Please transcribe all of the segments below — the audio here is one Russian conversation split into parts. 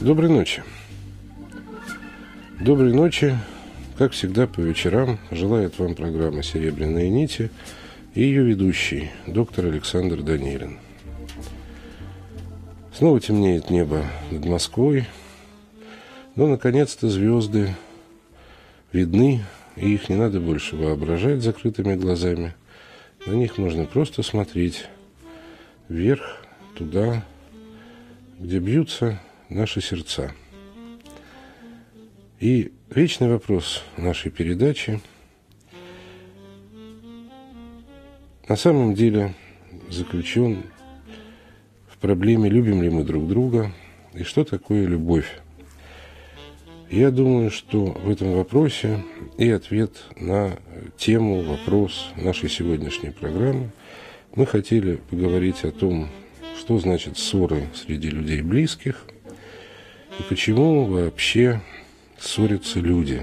Доброй ночи. Доброй ночи. Как всегда, по вечерам желает вам программа «Серебряные нити» и ее ведущий, доктор Александр Данилин. Снова темнеет небо над Москвой, но, наконец-то, звезды видны, и их не надо больше воображать закрытыми глазами. На них можно просто смотреть вверх, туда, где бьются наши сердца. И вечный вопрос нашей передачи на самом деле заключен в проблеме, любим ли мы друг друга и что такое любовь. Я думаю, что в этом вопросе и ответ на тему, вопрос нашей сегодняшней программы. Мы хотели поговорить о том, что значит ссоры среди людей близких – и почему вообще ссорятся люди.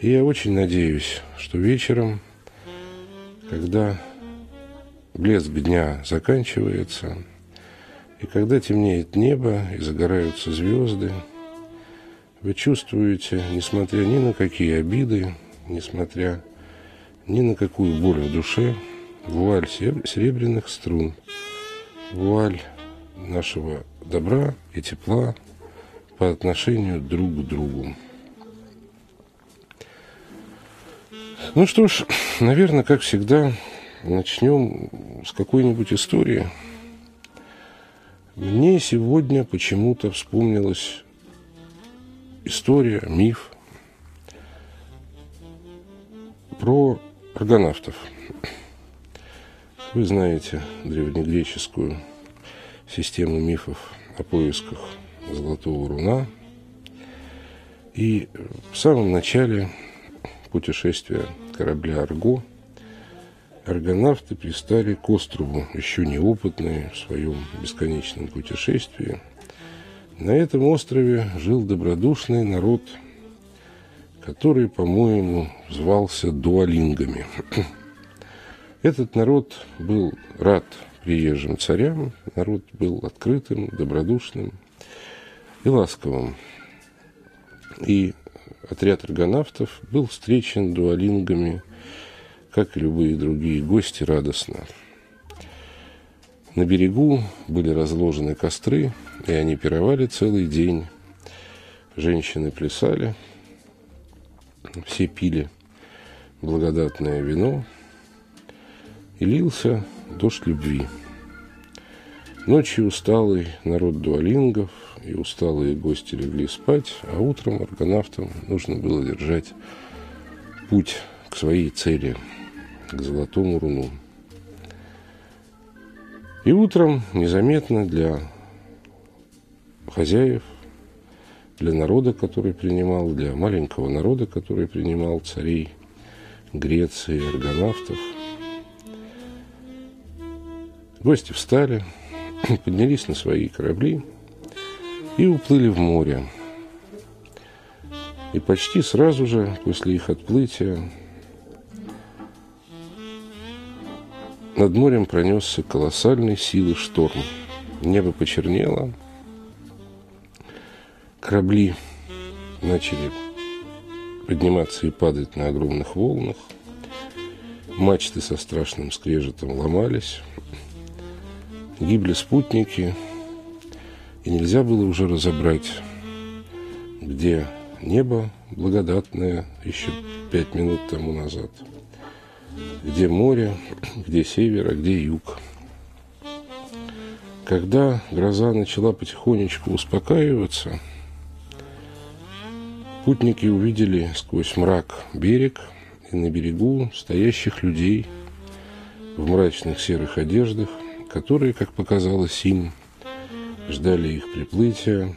И я очень надеюсь, что вечером, когда блеск дня заканчивается, и когда темнеет небо и загораются звезды, вы чувствуете, несмотря ни на какие обиды, несмотря ни на какую боль в душе, вуаль серебряных струн, вуаль нашего добра и тепла, по отношению друг к другу. Ну что ж, наверное, как всегда, начнем с какой-нибудь истории. Мне сегодня почему-то вспомнилась история, миф про аргонавтов. Вы знаете древнегреческую систему мифов о поисках Золотого Руна. И в самом начале путешествия корабля «Арго» аргонавты пристали к острову, еще неопытные в своем бесконечном путешествии. На этом острове жил добродушный народ, который, по-моему, звался дуалингами. Этот народ был рад приезжим царям, народ был открытым, добродушным, и ласковым. И отряд аргонавтов был встречен дуалингами, как и любые другие гости, радостно. На берегу были разложены костры, и они пировали целый день. Женщины плясали, все пили благодатное вино, и лился дождь любви. Ночью усталый народ дуалингов и усталые гости легли спать, а утром аргонавтам нужно было держать путь к своей цели, к золотому руну. И утром незаметно для хозяев, для народа, который принимал, для маленького народа, который принимал царей Греции, аргонавтов, гости встали – поднялись на свои корабли и уплыли в море. И почти сразу же после их отплытия над морем пронесся колоссальной силы шторм. Небо почернело, корабли начали подниматься и падать на огромных волнах, мачты со страшным скрежетом ломались, гибли спутники, и нельзя было уже разобрать, где небо благодатное еще пять минут тому назад, где море, где север, а где юг. Когда гроза начала потихонечку успокаиваться, путники увидели сквозь мрак берег и на берегу стоящих людей в мрачных серых одеждах, которые, как показалось им, ждали их приплытия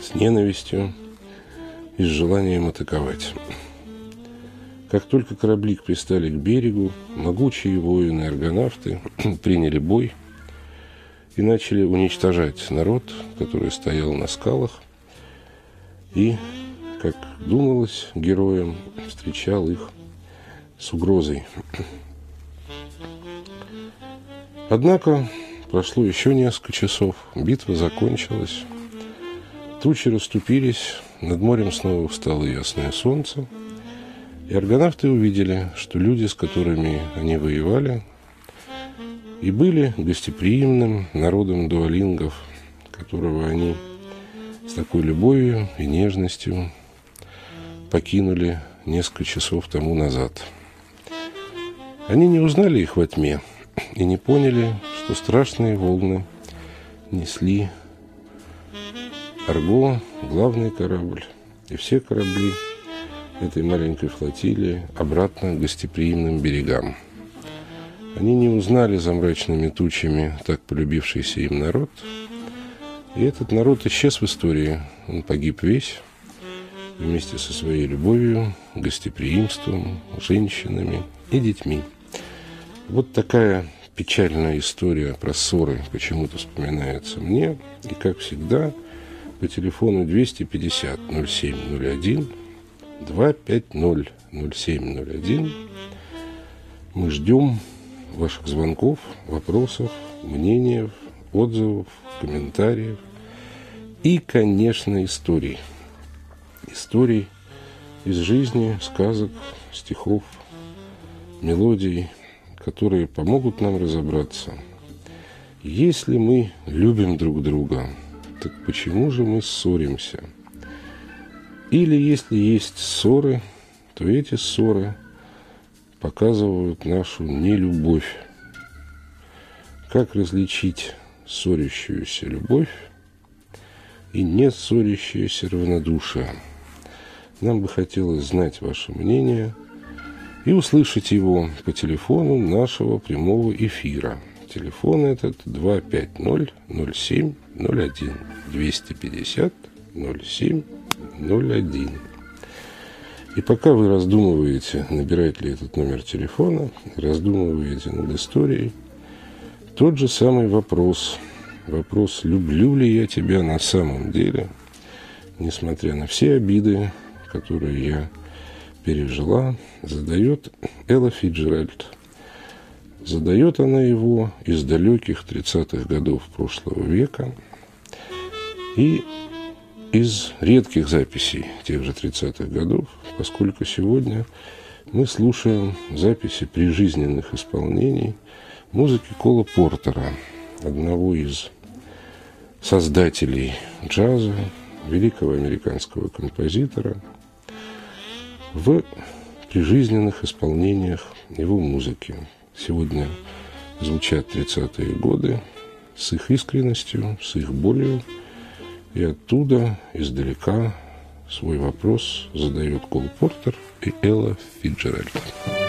с ненавистью и с желанием атаковать. Как только корабли пристали к берегу, могучие воины-аргонавты приняли бой и начали уничтожать народ, который стоял на скалах, и, как думалось героям, встречал их с угрозой. Однако прошло еще несколько часов, битва закончилась, тучи расступились, над морем снова встало ясное солнце, и аргонавты увидели, что люди, с которыми они воевали, и были гостеприимным народом дуалингов, которого они с такой любовью и нежностью покинули несколько часов тому назад. Они не узнали их во тьме и не поняли, что страшные волны несли Арго, главный корабль, и все корабли этой маленькой флотилии обратно к гостеприимным берегам. Они не узнали за мрачными тучами так полюбившийся им народ, и этот народ исчез в истории. Он погиб весь, вместе со своей любовью, гостеприимством, женщинами и детьми. Вот такая печальная история про ссоры почему-то вспоминается мне. И, как всегда, по телефону 250 0701 250 0701 мы ждем ваших звонков, вопросов, мнений, отзывов, комментариев и, конечно, историй. Историй из жизни, сказок, стихов, мелодий, которые помогут нам разобраться. Если мы любим друг друга, так почему же мы ссоримся? Или если есть ссоры, то эти ссоры показывают нашу нелюбовь. Как различить ссорящуюся любовь и не ссорящееся равнодушие? Нам бы хотелось знать ваше мнение и услышать его по телефону нашего прямого эфира. Телефон этот 250-07-01 250-07-01. И пока вы раздумываете, набирать ли этот номер телефона, раздумываете над историей, тот же самый вопрос, вопрос, люблю ли я тебя на самом деле, несмотря на все обиды, которые я пережила, задает Элла Фиджеральд. Задает она его из далеких 30-х годов прошлого века и из редких записей тех же 30-х годов, поскольку сегодня мы слушаем записи прижизненных исполнений музыки Кола Портера, одного из создателей джаза, великого американского композитора, в прижизненных исполнениях его музыки. Сегодня звучат 30-е годы с их искренностью, с их болью, и оттуда, издалека, свой вопрос задают Кол Портер и Элла Фиджеральд.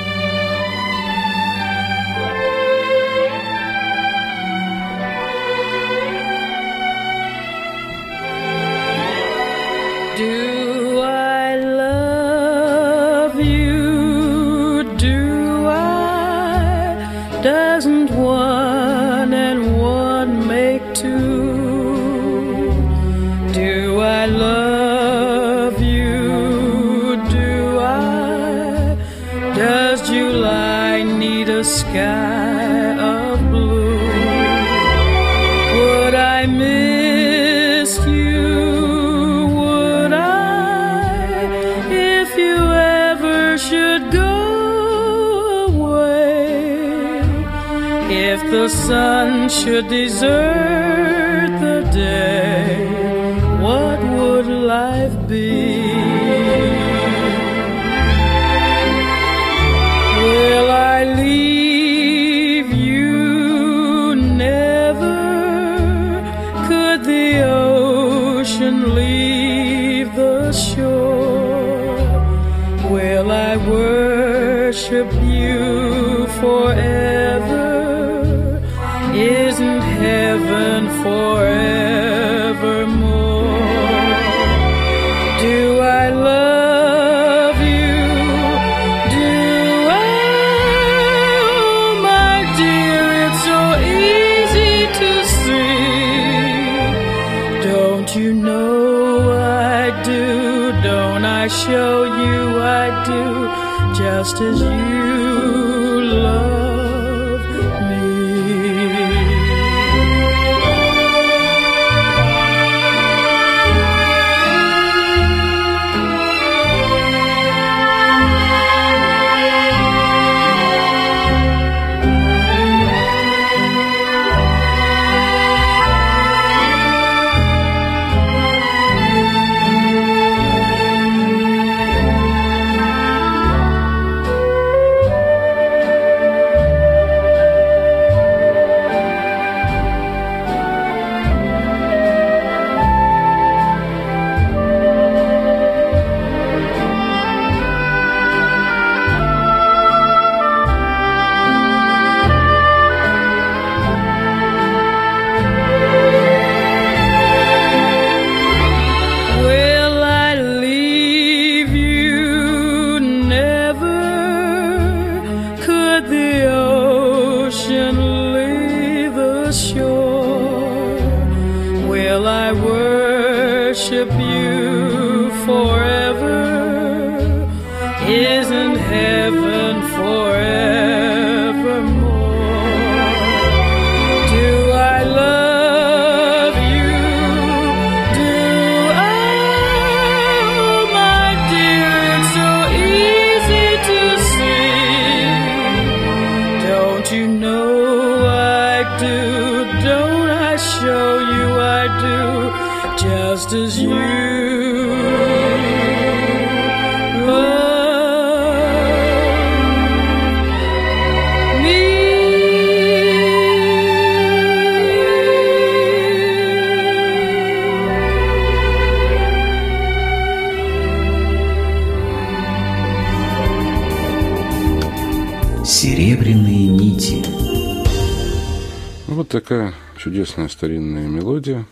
Такая чудесная старинная мелодия.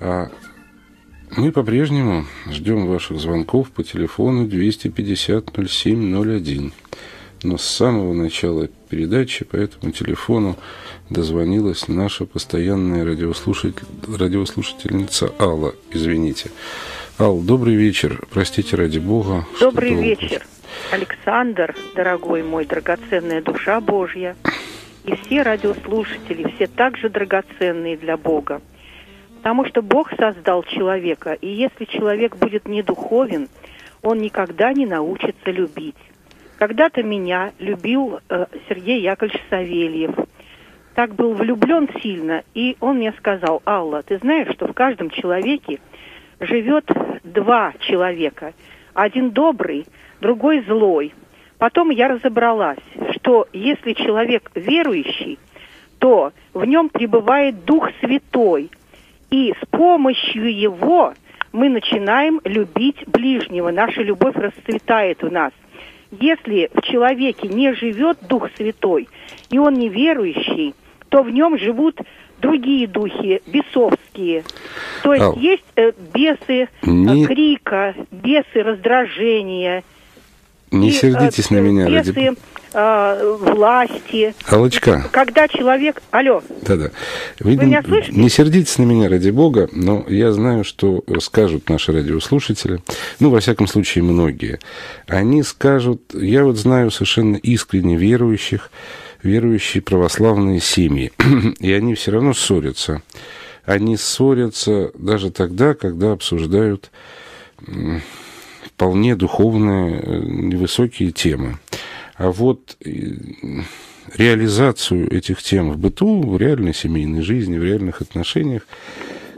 А мы по-прежнему ждем ваших звонков по телефону 250-07-01. Но с самого начала передачи по этому телефону дозвонилась наша постоянная радиослушатель, радиослушательница Алла. Извините. Ал, добрый вечер. Простите ради бога. Добрый вечер, Александр, дорогой мой, драгоценная душа Божья, и все радиослушатели, все также драгоценные для Бога. Потому что Бог создал человека, и если человек будет не духовен, он никогда не научится любить. Когда-то меня любил э, Сергей Яковлевич Савельев. Так был влюблен сильно, и он мне сказал, Алла, ты знаешь, что в каждом человеке живет два человека. Один добрый, другой злой. Потом я разобралась, что если человек верующий, то в нем пребывает Дух Святой. И с помощью его мы начинаем любить ближнего. Наша любовь расцветает в нас. Если в человеке не живет Дух Святой, и он не верующий, то в нем живут другие духи, бесовские. То есть Ау. есть э, бесы э, Не- крика, бесы раздражения. Не и, сердитесь э, на меня ради э, власти. Аллочка. Когда человек... Алло, Да-да. Вы, Вы меня слышите? не сердитесь на меня ради бога, но я знаю, что скажут наши радиослушатели, ну, во всяком случае, многие. Они скажут, я вот знаю совершенно искренне верующих, верующие православные семьи, и они все равно ссорятся. Они ссорятся даже тогда, когда обсуждают вполне духовные, э, невысокие темы. А вот э, реализацию этих тем в быту, в реальной семейной жизни, в реальных отношениях,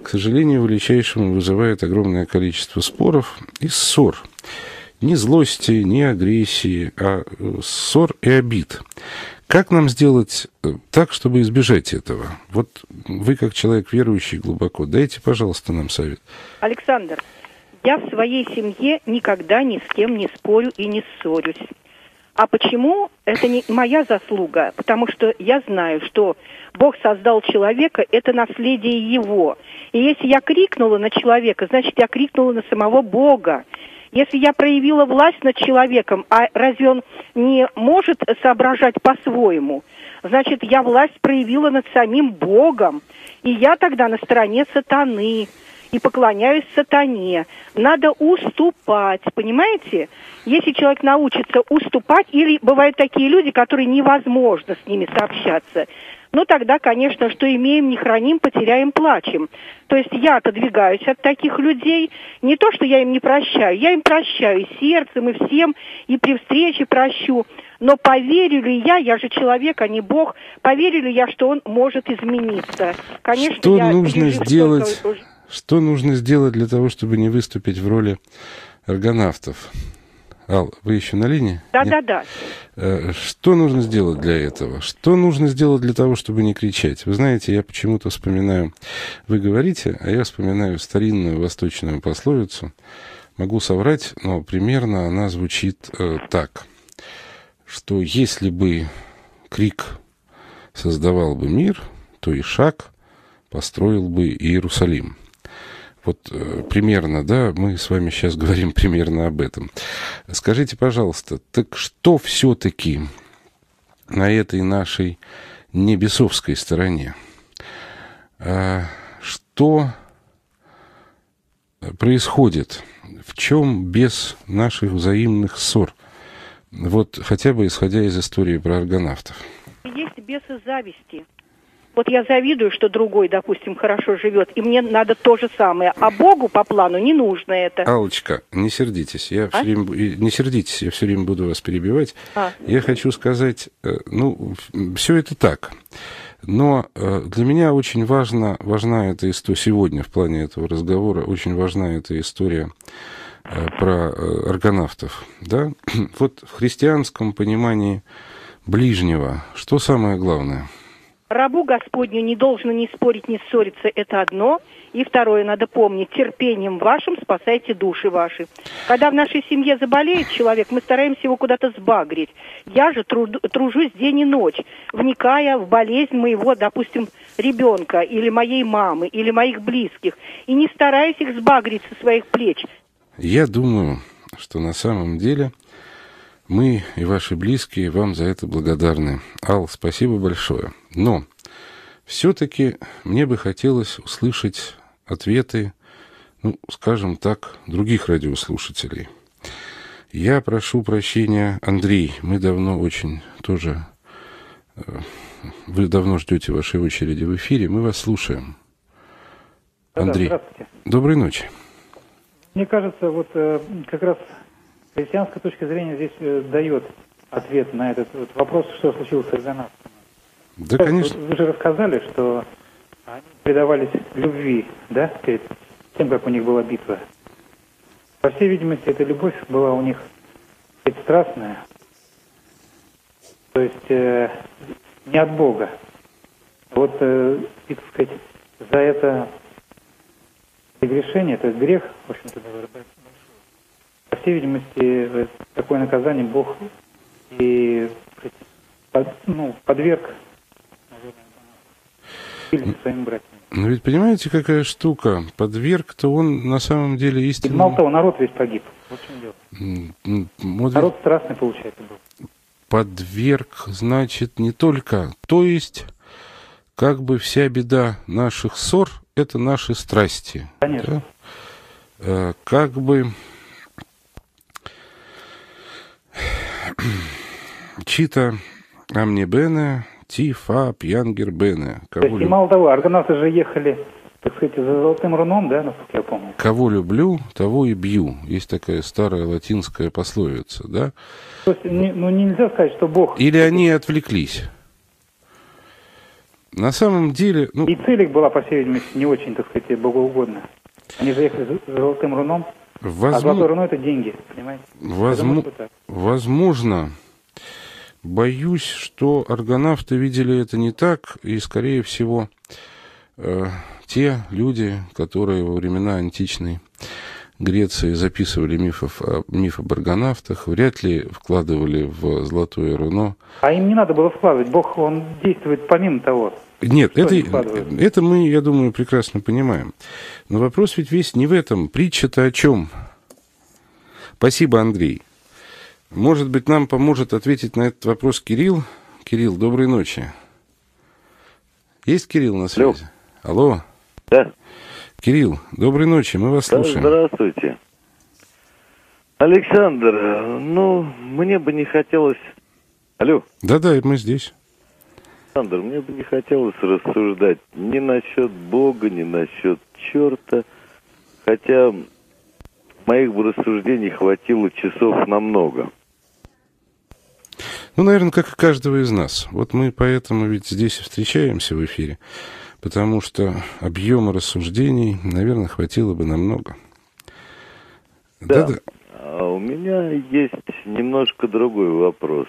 к сожалению, величайшему вызывает огромное количество споров и ссор. Ни злости, ни агрессии, а э, ссор и обид. Как нам сделать так, чтобы избежать этого? Вот вы, как человек верующий глубоко, дайте, пожалуйста, нам совет. Александр, я в своей семье никогда ни с кем не спорю и не ссорюсь. А почему? Это не моя заслуга, потому что я знаю, что Бог создал человека, это наследие его. И если я крикнула на человека, значит, я крикнула на самого Бога. Если я проявила власть над человеком, а разве он не может соображать по-своему? Значит, я власть проявила над самим Богом. И я тогда на стороне сатаны и поклоняюсь сатане. Надо уступать, понимаете? Если человек научится уступать, или бывают такие люди, которые невозможно с ними сообщаться, ну тогда, конечно, что имеем, не храним, потеряем, плачем. То есть я отодвигаюсь от таких людей. Не то, что я им не прощаю, я им прощаю и сердцем, и всем, и при встрече прощу. Но поверю ли я, я же человек, а не Бог, поверю ли я, что он может измениться? Конечно, Что я нужно сделать? уж- Что нужно сделать для того, чтобы не выступить в роли аргонавтов? Ал, вы еще на линии? Нет? Да-да-да. Э, Что нужно сделать для этого? Что нужно сделать для того, чтобы не кричать? Вы знаете, я почему-то вспоминаю, вы говорите, а я вспоминаю старинную восточную пословицу. Могу соврать, но примерно она звучит э, так, что если бы крик создавал бы мир, то и шаг построил бы Иерусалим. Вот э, примерно, да, мы с вами сейчас говорим примерно об этом. Скажите, пожалуйста, так что все-таки на этой нашей небесовской стороне? А, что происходит? В чем без наших взаимных ссор? Вот хотя бы исходя из истории про аргонавтов. Есть бесы зависти. Вот я завидую, что другой, допустим, хорошо живет, и мне надо то же самое. А Богу по плану не нужно это. Алочка, не сердитесь, я все А? время, бу- и- не сердитесь, я все время буду вас перебивать. А. Я хочу сказать, э, ну, все это так. Но э, для меня очень важно, важна эта история, сегодня в плане этого разговора, очень важна эта история э, про аргонавтов. Да? Вот в христианском понимании ближнего, что самое главное? Рабу Господню не должно ни спорить, ни ссориться, это одно. И второе, надо помнить, терпением вашим спасайте души ваши. Когда в нашей семье заболеет человек, мы стараемся его куда-то сбагрить. Я же труд- тружусь день и ночь, вникая в болезнь моего, допустим, ребенка или моей мамы, или моих близких, и не стараюсь их сбагрить со своих плеч. Я думаю, что на самом деле мы и ваши близкие вам за это благодарны. Ал, спасибо большое. Но все-таки мне бы хотелось услышать ответы, ну, скажем так, других радиослушателей. Я прошу прощения, Андрей, мы давно очень тоже... э, Вы давно ждете вашей очереди в эфире, мы вас слушаем. Андрей, здравствуйте. доброй ночи. Мне кажется, вот э, как раз христианская точка зрения здесь э, дает ответ на этот вот вопрос, что случилось с аргонавтами. Да, Вот конечно. Вы же рассказали, что они предавались любви, да, перед тем, как у них была битва. По всей видимости, эта любовь была у них страстная, то есть э, не от Бога. Вот, э, и, так сказать, за это прегрешение, то есть грех, в общем-то, по всей видимости, э, такое наказание Бог и ну, подверг, или своим братьям. Но ведь понимаете, какая штука? Подверг-то он на самом деле И истинно... мало того, народ весь погиб. Вот в чем дело. Вот Народ страстный, получается, был. подверг, значит, не только... То есть, как бы вся беда наших ссор — это наши страсти. Конечно. да? Э, Как бы... Чита амне бене, ти фа пьянгер бене. То Кого, есть, лю- мало того, аргонавты же ехали, так сказать, за золотым руном, да, насколько я помню. Кого люблю, того и бью. Есть такая старая латинская пословица, да? То есть, не- ну, нельзя сказать, что Бог... Или они отвлеклись? На самом деле, ну, И цель их была, по всей видимости, не очень, так сказать, богоугодная. Они же ехали за золотым руном, а золотое руно – это деньги, понимаете? Так. возможно, боюсь, что аргонавты видели это не так, и, скорее всего, э, те люди, которые во времена античной Греции записывали мифов, о- миф об аргонавтах, вряд ли вкладывали в золотое руно А им не надо было вкладывать. Бог, он действует помимо того. Нет, Что это, это мы, я думаю, прекрасно понимаем. Но вопрос ведь весь не в этом. Притча-то о чем? Спасибо, Андрей. Может быть, нам поможет ответить на этот вопрос Кирилл. Кирилл, доброй ночи. Есть Кирилл на связи? Алло. Да. Кирилл, доброй ночи, мы вас Да, слушаем. здравствуйте. Александр, ну, мне бы не хотелось... Алло, Да-да, мы здесь. Александр, мне бы не хотелось рассуждать ни насчет Бога, ни насчет черта, хотя моих бы рассуждений хватило часов на много. Ну, наверное, как и каждого из нас. Вот мы поэтому ведь здесь и встречаемся в эфире, потому что объема рассуждений, наверное, хватило бы намного. Да. Да-да. А у меня есть немножко другой вопрос.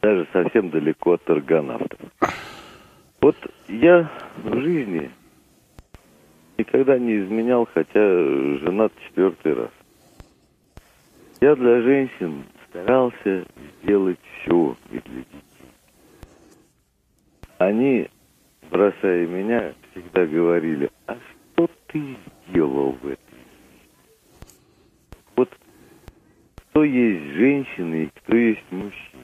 Даже совсем далеко от аргонавтов. Вот я в жизни никогда не изменял, хотя женат четвертый раз. Я для женщин старался сделать все и для детей. Они, бросая меня, всегда говорили, а что ты сделал в этой вот кто есть женщина и кто есть мужчина.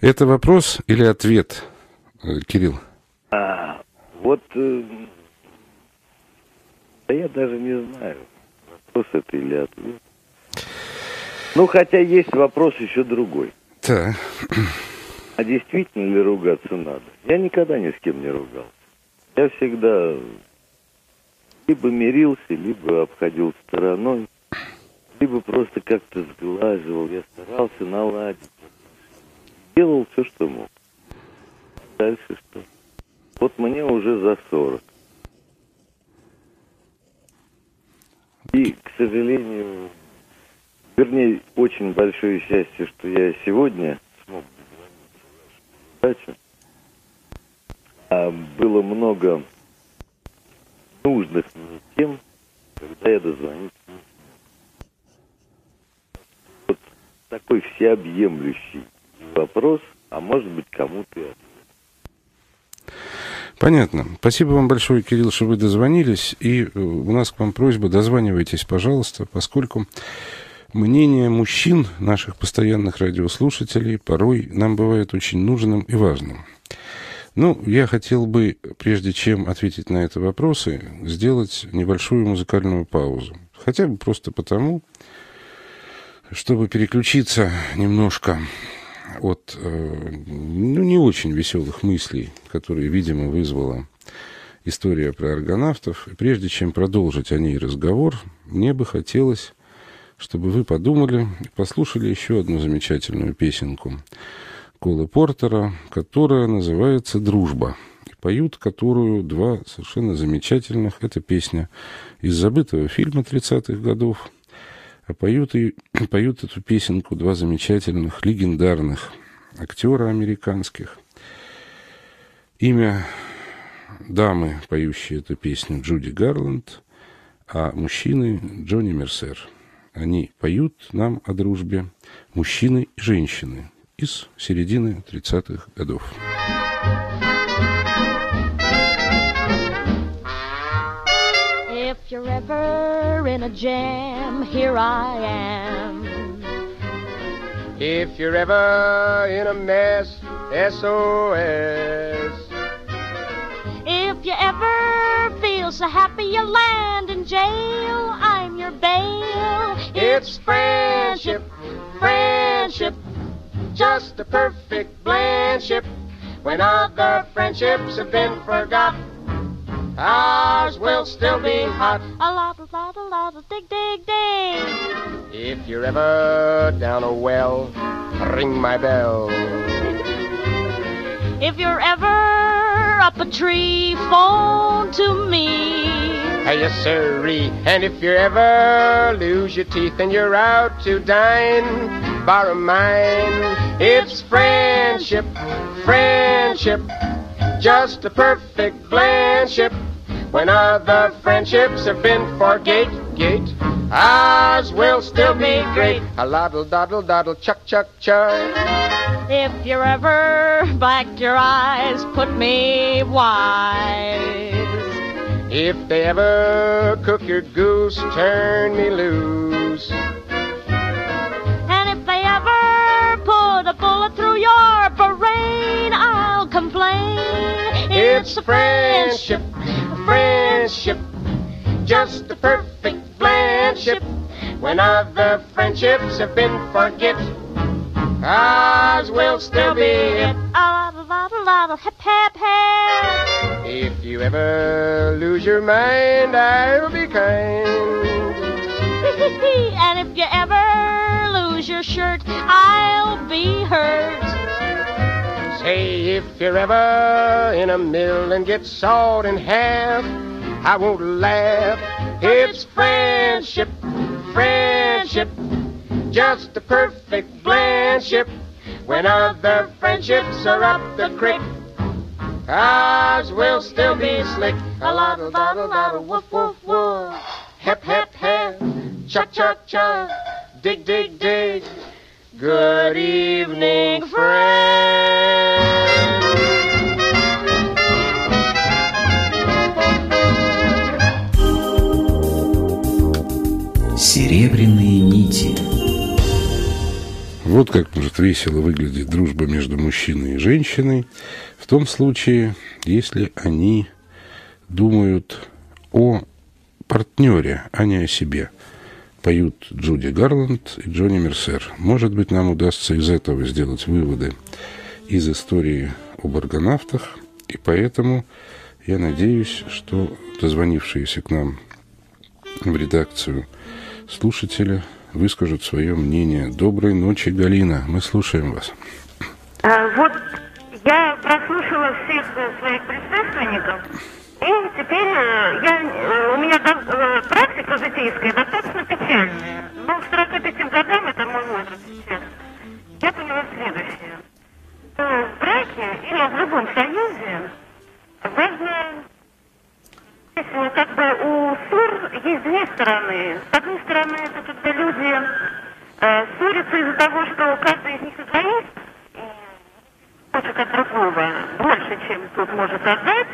Это вопрос или ответ, э, Кирилл? А, вот э, Да я даже не знаю, вопрос это или ответ. Ну, хотя есть вопрос еще другой. Так. А действительно ли ругаться надо? Я никогда ни с кем не ругался. Я всегда либо мирился, либо обходил стороной, либо просто как-то сглаживал. Я старался наладить. Делал все, что мог. Дальше что? Вот мне уже за 40. И, к сожалению, вернее, очень большое счастье, что я сегодня смог дозвониться. А было много нужных тем, когда я смог. Вот такой всеобъемлющий вопрос, а может быть кому-то и ответ. Понятно. Спасибо вам большое, Кирилл, что вы дозвонились. И э, у нас к вам просьба, дозванивайтесь, пожалуйста, поскольку мнение мужчин, наших постоянных радиослушателей, порой нам бывает очень нужным и важным. Ну, я хотел бы, прежде чем ответить на эти вопросы, сделать небольшую музыкальную паузу. Хотя бы просто потому, чтобы переключиться немножко от э, ну, не очень веселых мыслей, которые, видимо, вызвала история про аргонавтов. И прежде чем продолжить о ней разговор, мне бы хотелось, чтобы вы подумали и послушали еще одну замечательную песенку Колы Портера, которая называется «Дружба». И поют которую два совершенно замечательных. Это песня из забытого фильма 30-х годов – а поют, и, поют эту песенку два замечательных, легендарных актера американских. Имя дамы, поющей эту песню, Джуди Гарланд, а мужчины Джонни Мерсер. Они поют нам о дружбе мужчины и женщины из середины 30-х годов. If you're ever in a jam, here I am. If you're ever in a mess, SOS. If you ever feel so happy you land in jail, your bail. It's friendship, friendship, just a perfect blendship. When other friendships have been forgot, ours will still be hot. A lot, a lot, a lot, a dig, dig, dig. If you're ever down a well, ring my bell. If you're ever up a tree, phone to me. Hey, yes, sirree. And if you ever lose your teeth and you're out to dine, borrow mine. It's friendship, friendship, just a perfect blendship. When other friendships have been forgate, gate, ours will still be great. A loddle, doddle, doddle, chuck, chuck, chuck. If you're ever black your eyes, put me wise. If they ever cook your goose, turn me loose. And if they ever put a bullet through your brain, I'll complain. It's friendship, friendship, just a perfect friendship. When other friendships have been forget, ours will still be it. If you ever lose your mind, I'll be kind. and if you ever lose your shirt, I'll be hurt. Say if you're ever in a mill and get sawed in half, I won't laugh. It's friendship, friendship, just a perfect friendship. When other friendships are up the creek, ours will still be slick. A lot, a lot, a lot, woof, woof, woof. Hep, hep, hep, chuck, chuck, chuck, dig, dig, dig. Good evening, friend. Серебряные нити. Вот как может весело выглядеть дружба между мужчиной и женщиной в том случае, если они думают о партнере, а не о себе. Поют Джуди Гарланд и Джонни Мерсер. Может быть, нам удастся из этого сделать выводы из истории об аргонавтах, и поэтому я надеюсь, что дозвонившиеся к нам в редакцию слушатели выскажут свое мнение. Доброй ночи, Галина. Мы слушаем вас. А, вот я прослушала всех э, своих предшественников, и теперь э, я, э, у меня практика житейская достаточно печальная. Но к 45 годам, это мой возраст сейчас, я поняла следующее. Что в браке или в любом союзе важно как бы у ссор есть две стороны. С одной стороны, это когда люди э, ссорятся из-за того, что каждый из них эгоист, хочет от другого больше, чем тот может отдать.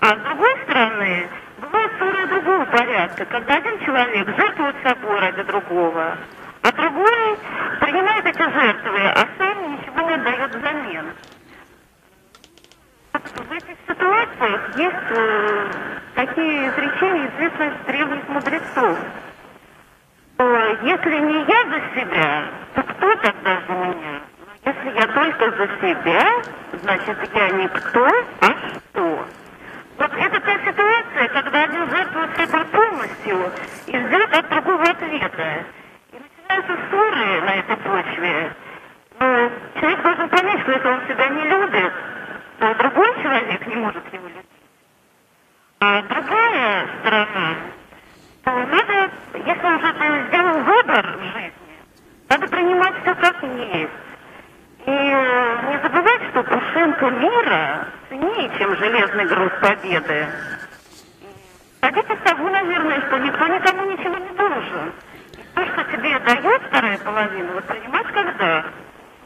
А с другой стороны, бывают ссоры другого порядка, когда один человек жертвует собой ради другого, а другой принимает эти жертвы, а сам ничего не отдает взамен. В этих ситуациях есть э, такие изречения, известные с древних мудрецов. Если не я за себя, то кто тогда за меня? Но если я только за себя, значит я не кто, а что. Вот это та ситуация, когда один жертвует собой полностью и ждет от другого ответа. И начинаются ссоры на этой почве. Но человек должен понять, что если он себя не любит, то другой человек не может его любить. А другая сторона, то надо, если уже ты сделал выбор в жизни, надо принимать все как есть. И э, не забывать, что пушинка мира ценнее, чем железный груз победы. Из того, наверное, что никто никому ничего не должен. То, что тебе дает вторая половина, вот принимать когда?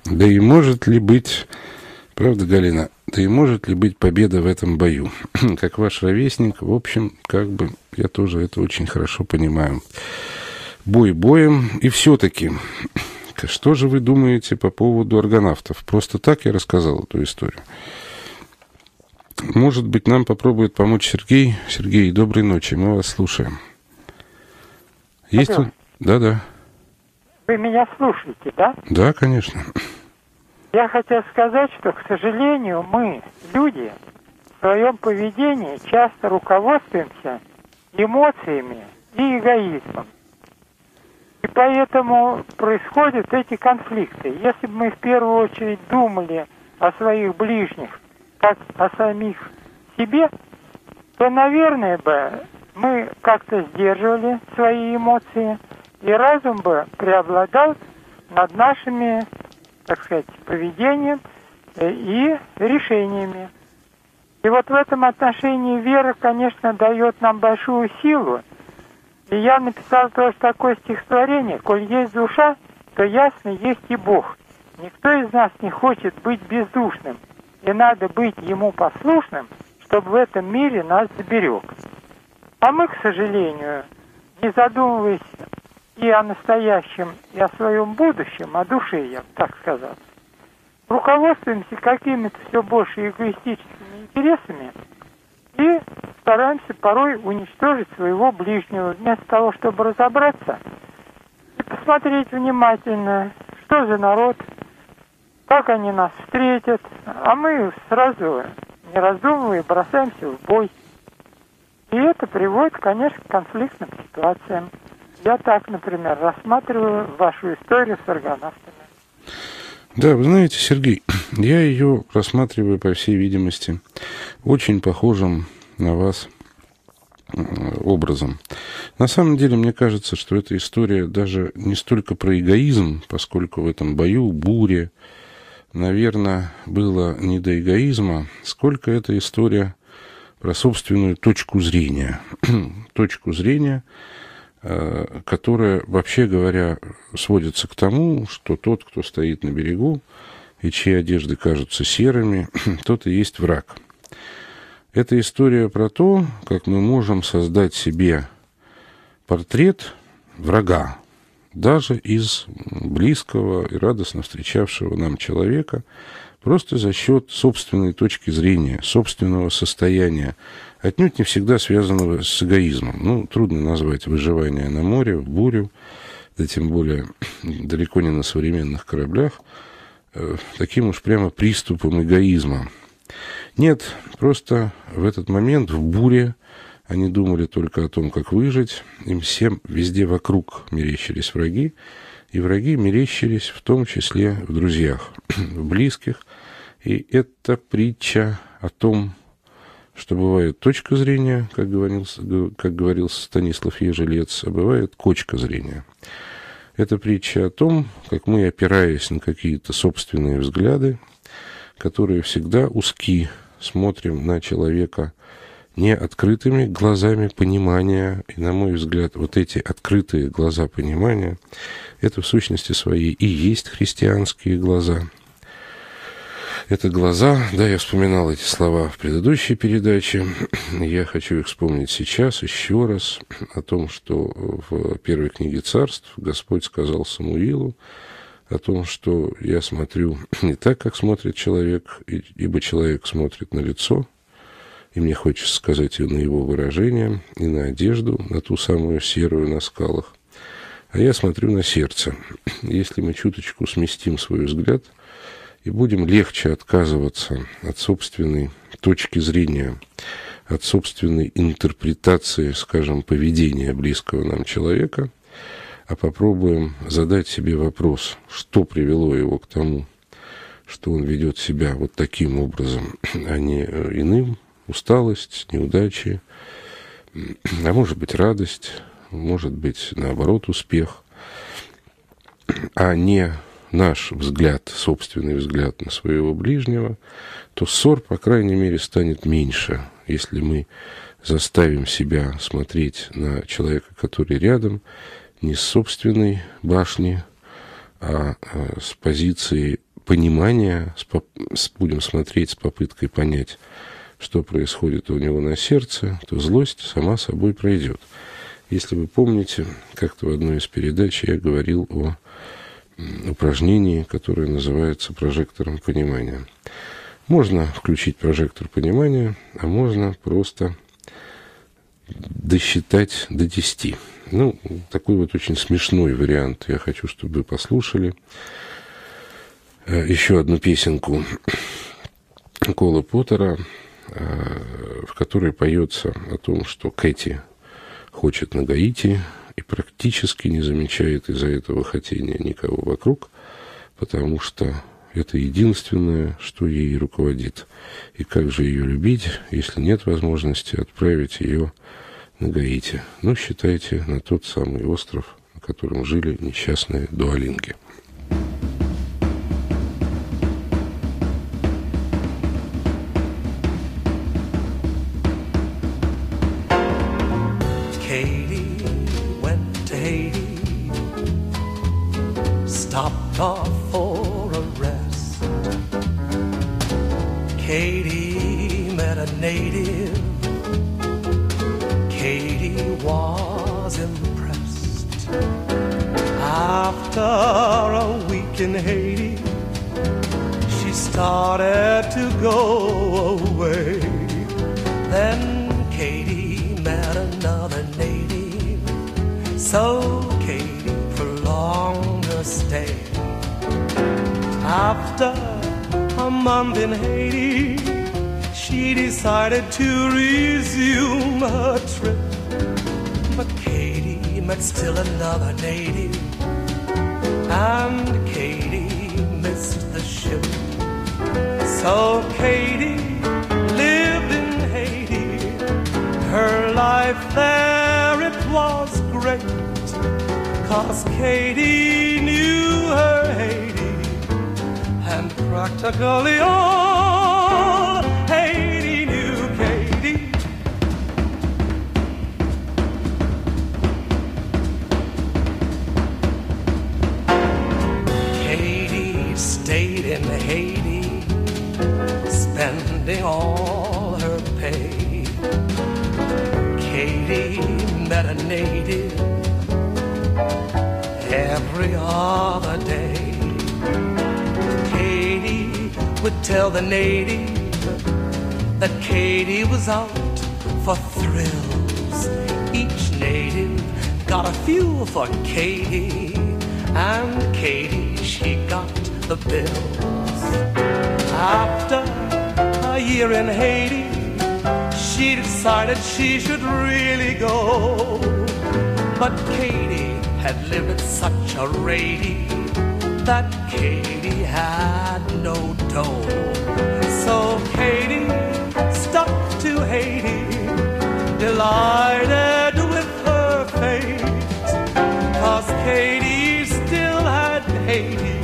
Да и может ли быть, правда, Галина, да и может ли быть победа в этом бою? Как ваш ровесник, в общем, как бы я тоже это очень хорошо понимаю. Бой боем, и все-таки, что же вы думаете по поводу аргонавтов? Просто так я рассказал эту историю. Может быть, нам попробует помочь Сергей. Сергей, доброй ночи, мы вас слушаем. Есть Алло. Да-да. Вы меня слушаете, да? Да, конечно. Я хотел сказать, что, к сожалению, мы, люди, в своем поведении часто руководствуемся эмоциями и эгоизмом. И поэтому происходят эти конфликты. Если бы мы в первую очередь думали о своих ближних, как о самих себе, то, наверное, бы мы как-то сдерживали свои эмоции, и разум бы преобладал над нашими, так сказать, поведением э, и решениями. И вот в этом отношении вера, конечно, дает нам большую силу. И я написал тоже такое стихотворение. «Коль есть душа, то ясно есть и Бог. Никто из нас не хочет быть бездушным, и надо быть Ему послушным, чтобы в этом мире нас заберег. А мы, к сожалению, не задумываясь и о настоящем, и о своем будущем, о душе, я так сказал, руководствуемся какими-то все больше эгоистическими интересами и стараемся порой уничтожить своего ближнего, вместо того, чтобы разобраться и посмотреть внимательно, что за народ, как они нас встретят, а мы сразу, не раздумывая, бросаемся в бой. И это приводит, конечно, к конфликтным ситуациям. Я так, например, рассматриваю вашу историю с аргонавтами. Да, вы знаете, Сергей, я ее рассматриваю, по всей видимости, очень похожим на вас э, образом. На самом деле, мне кажется, что эта история даже не столько про эгоизм, поскольку в этом бою, буре, наверное, было не до эгоизма, сколько эта история про собственную точку зрения. точку зрения, которая, вообще говоря, сводится к тому, что тот, кто стоит на берегу, и чьи одежды кажутся серыми, тот и есть враг. Это история про то, как мы можем создать себе портрет врага, даже из близкого и радостно встречавшего нам человека, просто за счет собственной точки зрения, собственного состояния, отнюдь не всегда связанного с эгоизмом. Ну, трудно назвать выживание на море, в бурю, да тем более далеко не на современных кораблях, э, таким уж прямо приступом эгоизма. Нет, просто в этот момент в буре они думали только о том, как выжить. Им всем везде вокруг мерещились враги, и враги мерещились в том числе в друзьях, в близких. И это притча о том, что бывает точка зрения, как говорил, как говорил Станислав Ежелец, а бывает кочка зрения. Это притча о том, как мы, опираясь на какие-то собственные взгляды, которые всегда узки, смотрим на человека не открытыми глазами понимания. И, на мой взгляд, вот эти открытые глаза понимания, это в сущности своей и есть христианские глаза. Это глаза, да, я вспоминал эти слова в предыдущей передаче, я хочу их вспомнить сейчас еще раз, о том, что в первой книге царств Господь сказал Самуилу, о том, что я смотрю не так, как смотрит человек, ибо человек смотрит на лицо, и мне хочется сказать и на его выражение, и на одежду, на ту самую серую на скалах. А я смотрю на сердце. Если мы чуточку сместим свой взгляд и будем легче отказываться от собственной точки зрения, от собственной интерпретации, скажем, поведения близкого нам человека, а попробуем задать себе вопрос, что привело его к тому, что он ведет себя вот таким образом, а не иным, усталость, неудачи, а может быть радость, может быть наоборот успех, а не наш взгляд, собственный взгляд на своего ближнего, то ссор, по крайней мере, станет меньше, если мы заставим себя смотреть на человека, который рядом, не с собственной башни, а, а с позиции понимания, будем смотреть с попыткой понять, что происходит у него на сердце, то злость сама собой пройдет. Если вы помните, как-то в одной из передач я говорил о упражнении, которое называется прожектором понимания. Можно включить прожектор понимания, а можно просто досчитать до 10. Ну, такой вот очень смешной вариант. Я хочу, чтобы вы послушали. Э, еще одну песенку Кола Поттера Э, в которой поется о том, что Кэти хочет на Гаити и практически не замечает из-за этого хотения никого вокруг, потому что это единственное, что ей руководит. И как же ее любить, если нет возможности отправить ее на Гаити? Ну, считайте, на тот самый остров, на котором жили несчастные дуалинги. Still another native, and Katie missed the ship. So Katie lived in Haiti. Her life there, it was great. Cause Katie knew her Haiti and practically all spending all her pay. Katie met a native every other day. Katie would tell the native that Katie was out for thrills. Each native got a few for Katie, and Katie, she got the bills. After a year in Haiti, she decided she should really go. But Katie had lived at such a rate that Katie had no dough. So Katie stuck to Haiti, delighted with her fate. Cause Katie still had Haiti,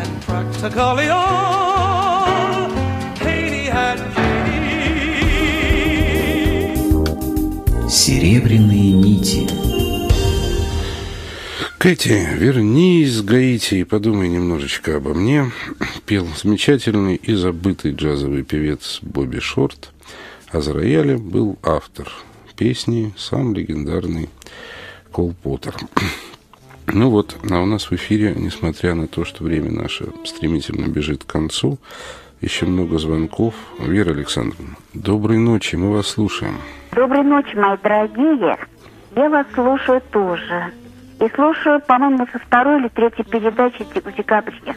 and practically all Серебряные нити. Кэти, вернись с Гаити и подумай немножечко обо мне. Пел замечательный и забытый джазовый певец Бобби Шорт. А за роялем был автор песни, сам легендарный Кол Поттер. Ну вот, а у нас в эфире, несмотря на то, что время наше стремительно бежит к концу, еще много звонков. Вера Александровна, доброй ночи, мы вас слушаем. Доброй ночи, мои дорогие. Я вас слушаю тоже. И слушаю, по-моему, со второй или третьей передачи в декабре.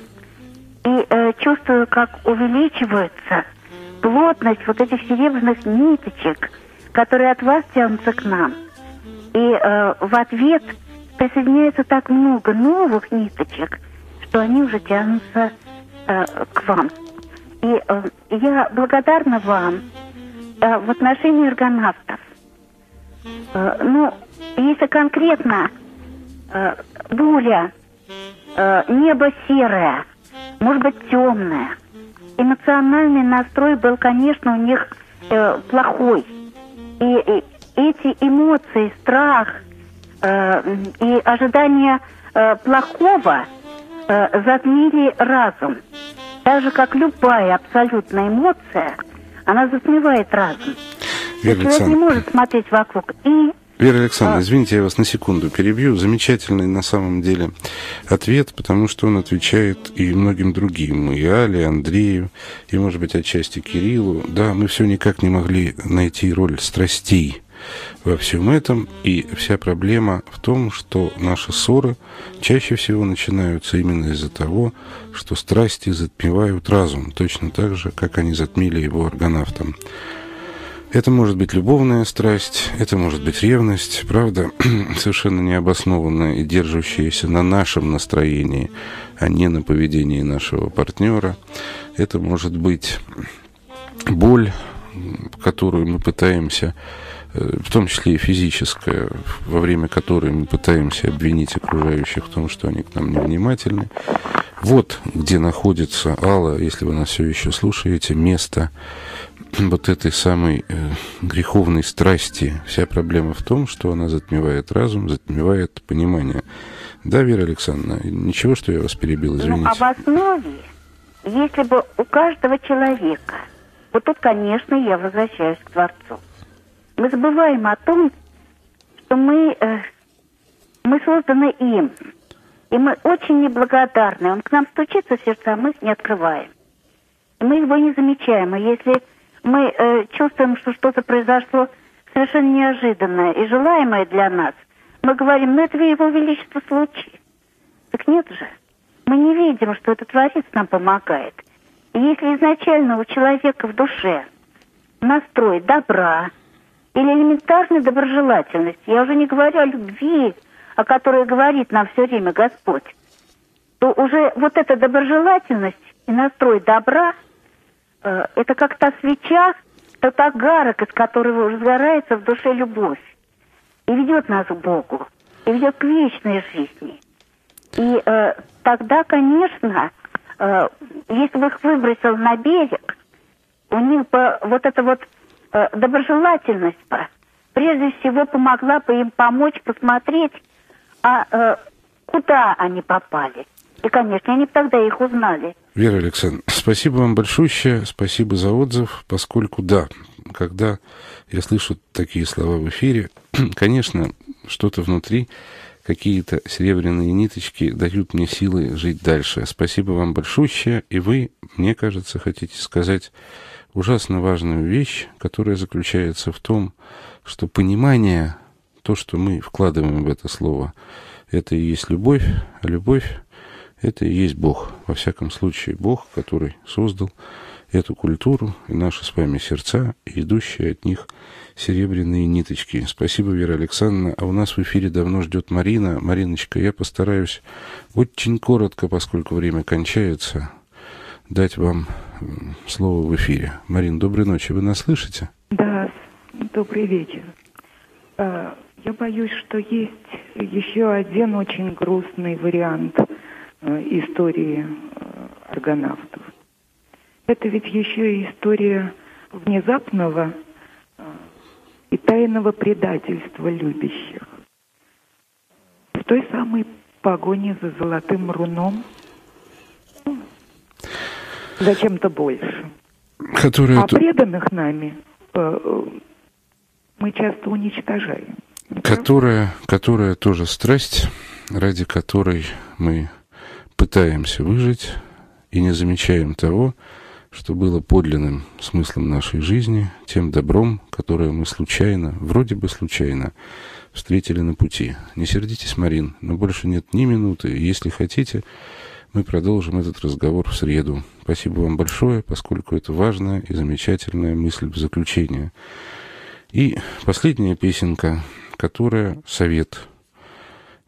И э, чувствую, как увеличивается плотность вот этих серебряных ниточек, которые от вас тянутся к нам. И э, в ответ присоединяется так много новых ниточек, что они уже тянутся э, к вам. И э, я благодарна вам в отношении аргонавтов. Э, ну, если конкретно э, буря, э, небо серое, может быть темное. Эмоциональный настрой был, конечно, у них э, плохой. И, эти эмоции, страх э, и ожидание э, плохого э, затмили разум. Так же, как любая абсолютная эмоция, она затмевает разум. Вера Человек не может смотреть вокруг. И Вера Александровна, извините, я вас на секунду перебью. Замечательный на самом деле ответ, потому что он отвечает и многим другим, и Але, и Андрею, и, может быть, отчасти Кириллу. Да, мы все никак не могли найти роль страстей во всем этом, и вся проблема в том, что наши ссоры чаще всего начинаются именно из-за того, что страсти затмевают разум, точно так же, как они затмили его аргонавтам. Это может быть любовная страсть, это может быть ревность, правда, совершенно необоснованная и держащаяся на нашем настроении, а не на поведении нашего партнера. Это может быть боль, которую мы пытаемся, в том числе и физическая, во время которой мы пытаемся обвинить окружающих в том, что они к нам невнимательны. Вот где находится Алла, если вы нас все еще слушаете, место вот этой самой э, греховной страсти. Вся проблема в том, что она затмевает разум, затмевает понимание. Да, Вера Александровна, ничего, что я вас перебил, Ну, извините. а в основе, если бы у каждого человека, вот тут, конечно, я возвращаюсь к Творцу, мы забываем о том, что мы, э, мы созданы им, и мы очень неблагодарны. Он к нам стучится в сердца, а мы не открываем. И мы его не замечаем. И если мы э, чувствуем, что что-то произошло совершенно неожиданное и желаемое для нас, мы говорим, ну это его величество случай. Так нет же. Мы не видим, что этот Творец нам помогает. И если изначально у человека в душе настрой добра или элементарной доброжелательности, я уже не говорю о любви, о которой говорит нам все время Господь, то уже вот эта доброжелательность и настрой добра, э, это как та свеча, тот огарок, из которого разгорается в душе любовь и ведет нас к Богу, и ведет к вечной жизни. И э, тогда, конечно, э, если бы их выбросил на берег, у них бы вот эта вот доброжелательность бы прежде всего помогла бы им помочь посмотреть, а э, куда они попали. И, конечно, они тогда их узнали. Вера Александровна, спасибо вам большое, спасибо за отзыв, поскольку да, когда я слышу такие слова в эфире, конечно, что-то внутри какие-то серебряные ниточки дают мне силы жить дальше. Спасибо вам большое. И вы, мне кажется, хотите сказать ужасно важную вещь, которая заключается в том, что понимание, то, что мы вкладываем в это слово, это и есть любовь, а любовь — это и есть Бог. Во всяком случае, Бог, который создал эту культуру и наши с вами сердца, и идущие от них серебряные ниточки. Спасибо, Вера Александровна. А у нас в эфире давно ждет Марина. Мариночка, я постараюсь очень коротко, поскольку время кончается, дать вам слово в эфире. Марин, доброй ночи. Вы нас слышите? Да, добрый вечер. А, я боюсь, что есть еще один очень грустный вариант э, истории э, аргонавтов. Это ведь еще и история внезапного э, и тайного предательства любящих. В той самой погоне за золотым руном за чем-то больше. Которая а преданных нами э, э, мы часто уничтожаем. Которая, которая тоже страсть, ради которой мы пытаемся выжить и не замечаем того, что было подлинным смыслом нашей жизни, тем добром, которое мы случайно, вроде бы случайно, встретили на пути. Не сердитесь, Марин, но больше нет ни минуты. Если хотите, мы продолжим этот разговор в среду. Спасибо вам большое, поскольку это важная и замечательная мысль в заключение. И последняя песенка, которая совет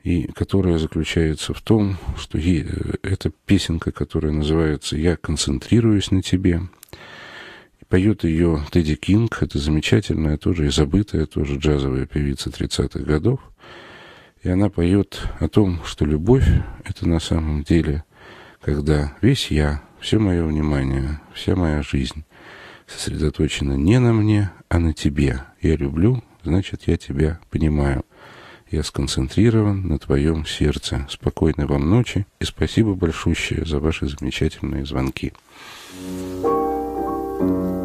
и которая заключается в том, что е, это песенка, которая называется «Я концентрируюсь на тебе». Поет ее Тедди Кинг, это замечательная, тоже и забытая, тоже джазовая певица 30-х годов. И она поет о том, что любовь — это на самом деле, когда весь я, все мое внимание, вся моя жизнь сосредоточена не на мне, а на тебе. Я люблю, значит, я тебя понимаю. Я сконцентрирован на твоем сердце. Спокойной вам ночи и спасибо большущее за ваши замечательные звонки. Whenever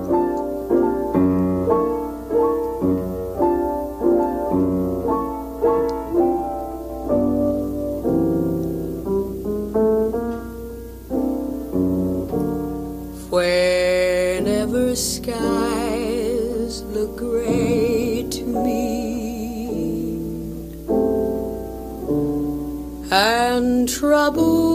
trouble.